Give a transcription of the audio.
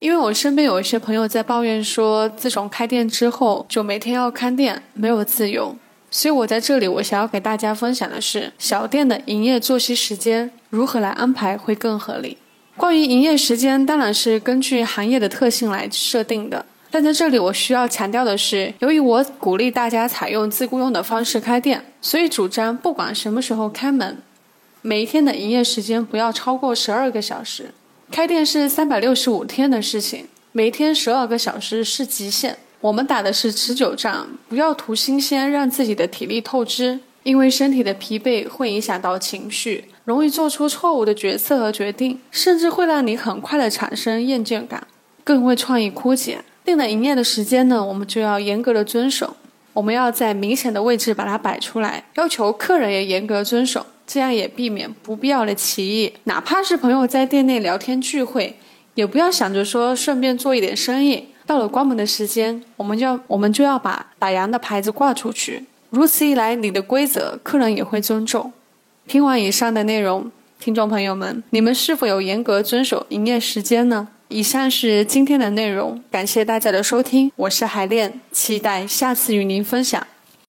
因为我身边有一些朋友在抱怨说，自从开店之后，就每天要看店，没有自由。所以我在这里，我想要给大家分享的是，小店的营业作息时间如何来安排会更合理。关于营业时间，当然是根据行业的特性来设定的。但在这里，我需要强调的是，由于我鼓励大家采用自雇佣的方式开店，所以主张不管什么时候开门，每一天的营业时间不要超过十二个小时。开店是三百六十五天的事情，每天十二个小时是极限。我们打的是持久战，不要图新鲜，让自己的体力透支。因为身体的疲惫会影响到情绪，容易做出错误的决策和决定，甚至会让你很快的产生厌倦感，更会创意枯竭。定了营业的时间呢，我们就要严格的遵守。我们要在明显的位置把它摆出来，要求客人也严格遵守。这样也避免不必要的歧义，哪怕是朋友在店内聊天聚会，也不要想着说顺便做一点生意。到了关门的时间，我们就要我们就要把打烊的牌子挂出去。如此一来，你的规则客人也会尊重。听完以上的内容，听众朋友们，你们是否有严格遵守营业时间呢？以上是今天的内容，感谢大家的收听，我是海恋，期待下次与您分享。